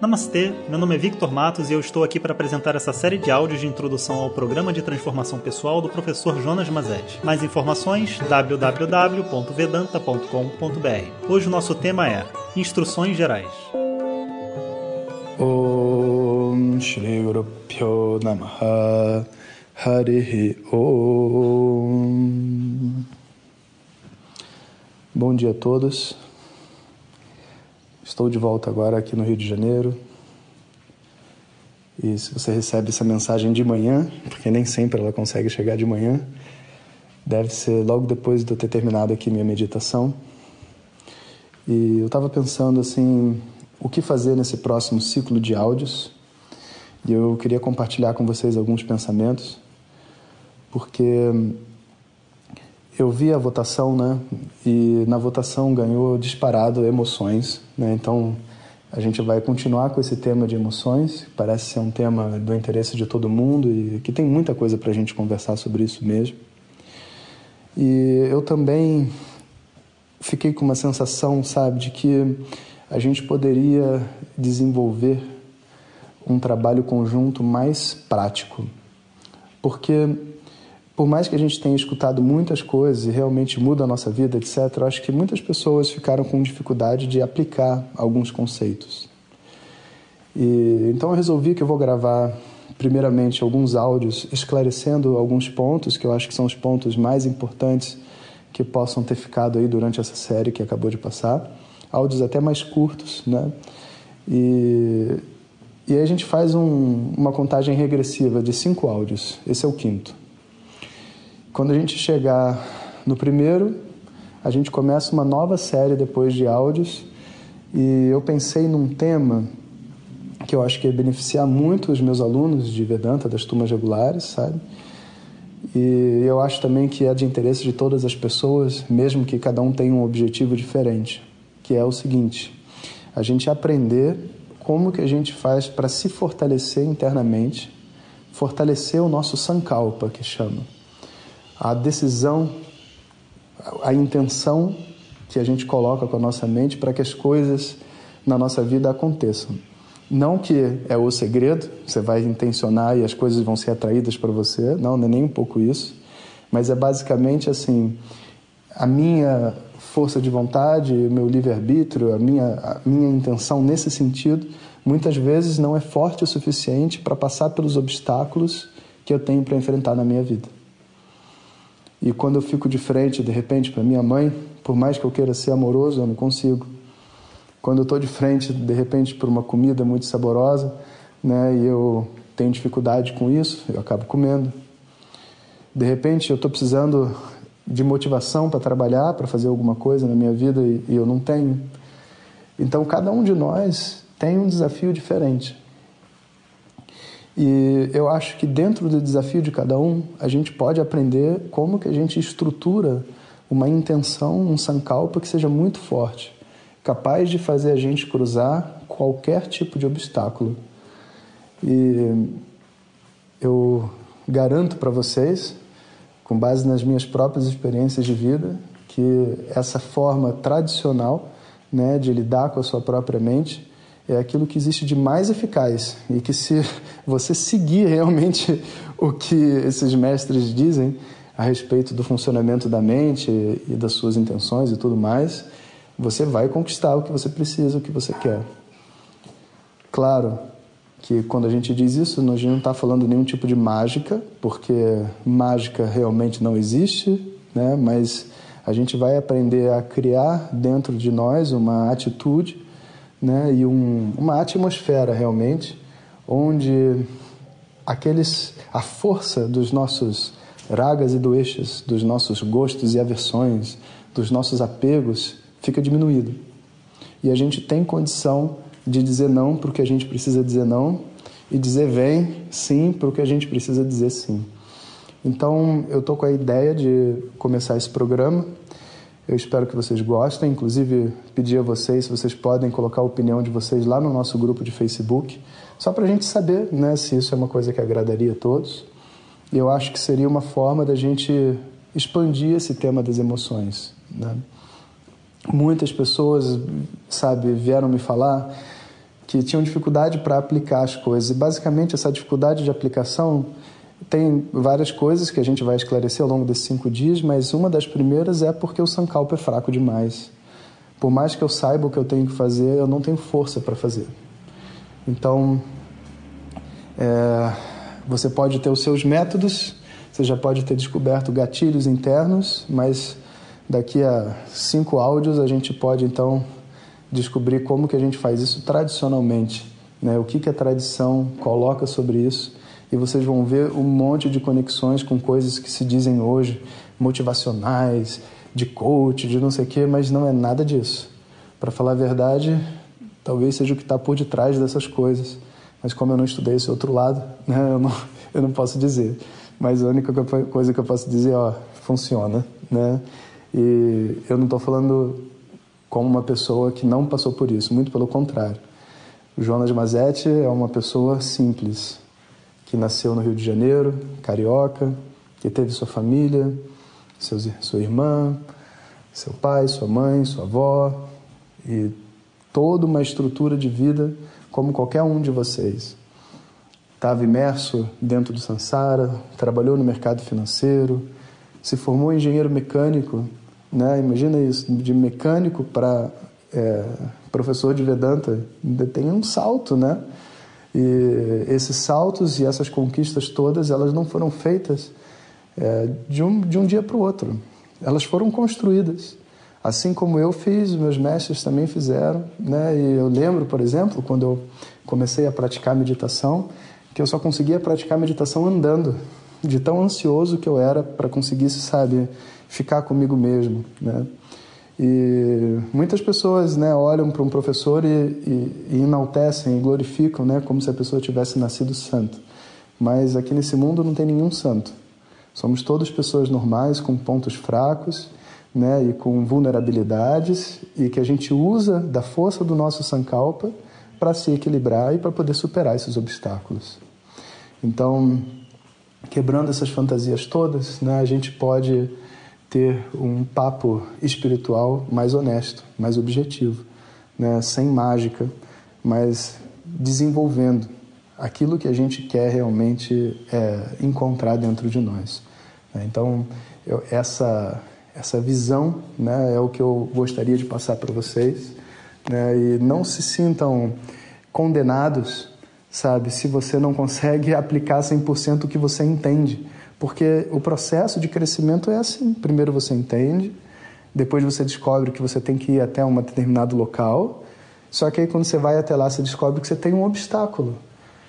Namastê, meu nome é Victor Matos e eu estou aqui para apresentar essa série de áudios de introdução ao programa de transformação pessoal do professor Jonas Mazet. Mais informações www.vedanta.com.br. Hoje o nosso tema é Instruções Gerais. Om Shri Guru Om Bom dia a todos. Estou de volta agora aqui no Rio de Janeiro. E se você recebe essa mensagem de manhã, porque nem sempre ela consegue chegar de manhã, deve ser logo depois de eu ter terminado aqui minha meditação. E eu estava pensando assim, o que fazer nesse próximo ciclo de áudios. E eu queria compartilhar com vocês alguns pensamentos, porque eu vi a votação, né? E na votação ganhou disparado emoções, né? Então a gente vai continuar com esse tema de emoções. Parece ser um tema do interesse de todo mundo e que tem muita coisa para a gente conversar sobre isso mesmo. E eu também fiquei com uma sensação, sabe, de que a gente poderia desenvolver um trabalho conjunto mais prático, porque por mais que a gente tenha escutado muitas coisas e realmente muda a nossa vida, etc., acho que muitas pessoas ficaram com dificuldade de aplicar alguns conceitos. E, então eu resolvi que eu vou gravar, primeiramente, alguns áudios esclarecendo alguns pontos, que eu acho que são os pontos mais importantes que possam ter ficado aí durante essa série que acabou de passar. Áudios até mais curtos, né? E, e aí a gente faz um, uma contagem regressiva de cinco áudios. Esse é o quinto. Quando a gente chegar no primeiro, a gente começa uma nova série depois de áudios e eu pensei num tema que eu acho que ia beneficiar muito os meus alunos de Vedanta, das turmas regulares, sabe? E eu acho também que é de interesse de todas as pessoas, mesmo que cada um tenha um objetivo diferente, que é o seguinte: a gente aprender como que a gente faz para se fortalecer internamente, fortalecer o nosso sankalpa, que chama a decisão, a intenção que a gente coloca com a nossa mente para que as coisas na nossa vida aconteçam. Não que é o segredo, você vai intencionar e as coisas vão ser atraídas para você, não, não é nem um pouco isso, mas é basicamente assim, a minha força de vontade, o meu livre-arbítrio, a minha, a minha intenção nesse sentido, muitas vezes não é forte o suficiente para passar pelos obstáculos que eu tenho para enfrentar na minha vida. E quando eu fico de frente, de repente, para minha mãe, por mais que eu queira ser amoroso, eu não consigo. Quando eu estou de frente, de repente, para uma comida muito saborosa, né, e eu tenho dificuldade com isso, eu acabo comendo. De repente, eu estou precisando de motivação para trabalhar, para fazer alguma coisa na minha vida e, e eu não tenho. Então, cada um de nós tem um desafio diferente. E eu acho que dentro do desafio de cada um, a gente pode aprender como que a gente estrutura uma intenção, um sankalpa que seja muito forte, capaz de fazer a gente cruzar qualquer tipo de obstáculo. E eu garanto para vocês, com base nas minhas próprias experiências de vida, que essa forma tradicional né, de lidar com a sua própria mente é aquilo que existe de mais eficaz e que se você seguir realmente o que esses mestres dizem a respeito do funcionamento da mente e das suas intenções e tudo mais, você vai conquistar o que você precisa, o que você quer. Claro que quando a gente diz isso, a gente não está falando nenhum tipo de mágica, porque mágica realmente não existe, né? mas a gente vai aprender a criar dentro de nós uma atitude né, e um, uma atmosfera realmente onde aqueles a força dos nossos ragas e doeixas, dos nossos gostos e aversões, dos nossos apegos fica diminuído. E a gente tem condição de dizer não para o que a gente precisa dizer não e dizer vem sim para o que a gente precisa dizer sim. Então, eu estou com a ideia de começar esse programa eu espero que vocês gostem. Inclusive, pedir a vocês se vocês podem colocar a opinião de vocês lá no nosso grupo de Facebook, só para a gente saber né, se isso é uma coisa que agradaria a todos. E eu acho que seria uma forma da gente expandir esse tema das emoções. Né? Muitas pessoas, sabe, vieram me falar que tinham dificuldade para aplicar as coisas. E basicamente essa dificuldade de aplicação tem várias coisas que a gente vai esclarecer ao longo desses cinco dias, mas uma das primeiras é porque o Sankalpa é fraco demais. Por mais que eu saiba o que eu tenho que fazer, eu não tenho força para fazer. Então, é, você pode ter os seus métodos, você já pode ter descoberto gatilhos internos, mas daqui a cinco áudios a gente pode então descobrir como que a gente faz isso tradicionalmente, né? O que que a tradição coloca sobre isso e vocês vão ver um monte de conexões com coisas que se dizem hoje motivacionais, de coach, de não sei o quê, mas não é nada disso. Para falar a verdade, talvez seja o que está por detrás dessas coisas. Mas como eu não estudei esse outro lado, né, eu, não, eu não posso dizer. Mas a única coisa que eu posso dizer, ó, funciona, né? E eu não estou falando como uma pessoa que não passou por isso, muito pelo contrário. O Jonas Mazetti é uma pessoa simples, que nasceu no Rio de Janeiro, carioca, que teve sua família, seus, sua irmã, seu pai, sua mãe, sua avó e toda uma estrutura de vida como qualquer um de vocês. Estava imerso dentro do Sansara, trabalhou no mercado financeiro, se formou engenheiro mecânico, né? Imagina isso, de mecânico para é, professor de Vedanta, tem um salto, né? E esses saltos e essas conquistas todas, elas não foram feitas é, de, um, de um dia para o outro. Elas foram construídas. Assim como eu fiz, meus mestres também fizeram. Né? E eu lembro, por exemplo, quando eu comecei a praticar meditação, que eu só conseguia praticar meditação andando, de tão ansioso que eu era para conseguir, sabe, ficar comigo mesmo. Né? E muitas pessoas né, olham para um professor e, e, e enaltecem e glorificam né, como se a pessoa tivesse nascido santo. Mas aqui nesse mundo não tem nenhum santo. Somos todos pessoas normais, com pontos fracos né, e com vulnerabilidades, e que a gente usa da força do nosso sankalpa para se equilibrar e para poder superar esses obstáculos. Então, quebrando essas fantasias todas, né, a gente pode ter um papo espiritual mais honesto, mais objetivo, né? sem mágica, mas desenvolvendo aquilo que a gente quer realmente é, encontrar dentro de nós. Né? Então, eu, essa, essa visão né, é o que eu gostaria de passar para vocês. Né? E não se sintam condenados, sabe, se você não consegue aplicar 100% o que você entende porque o processo de crescimento é assim: primeiro você entende, depois você descobre que você tem que ir até um determinado local. Só que aí quando você vai até lá, você descobre que você tem um obstáculo,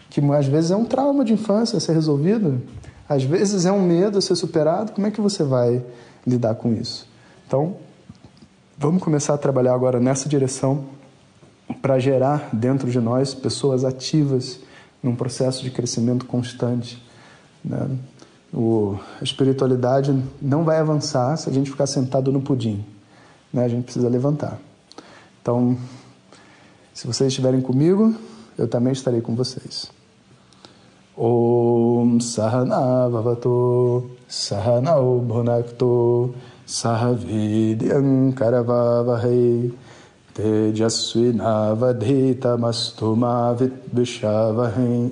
que às vezes é um trauma de infância a ser resolvido, às vezes é um medo a ser superado. Como é que você vai lidar com isso? Então, vamos começar a trabalhar agora nessa direção para gerar dentro de nós pessoas ativas num processo de crescimento constante. Né? O, a espiritualidade não vai avançar se a gente ficar sentado no pudim. Né? A gente precisa levantar. Então, se vocês estiverem comigo, eu também estarei com vocês. Om Sahana Vavato Sahanao Bhunakto Sahavidyam Karavavahai Tejasvinavadhitamastu Mavitvishavahai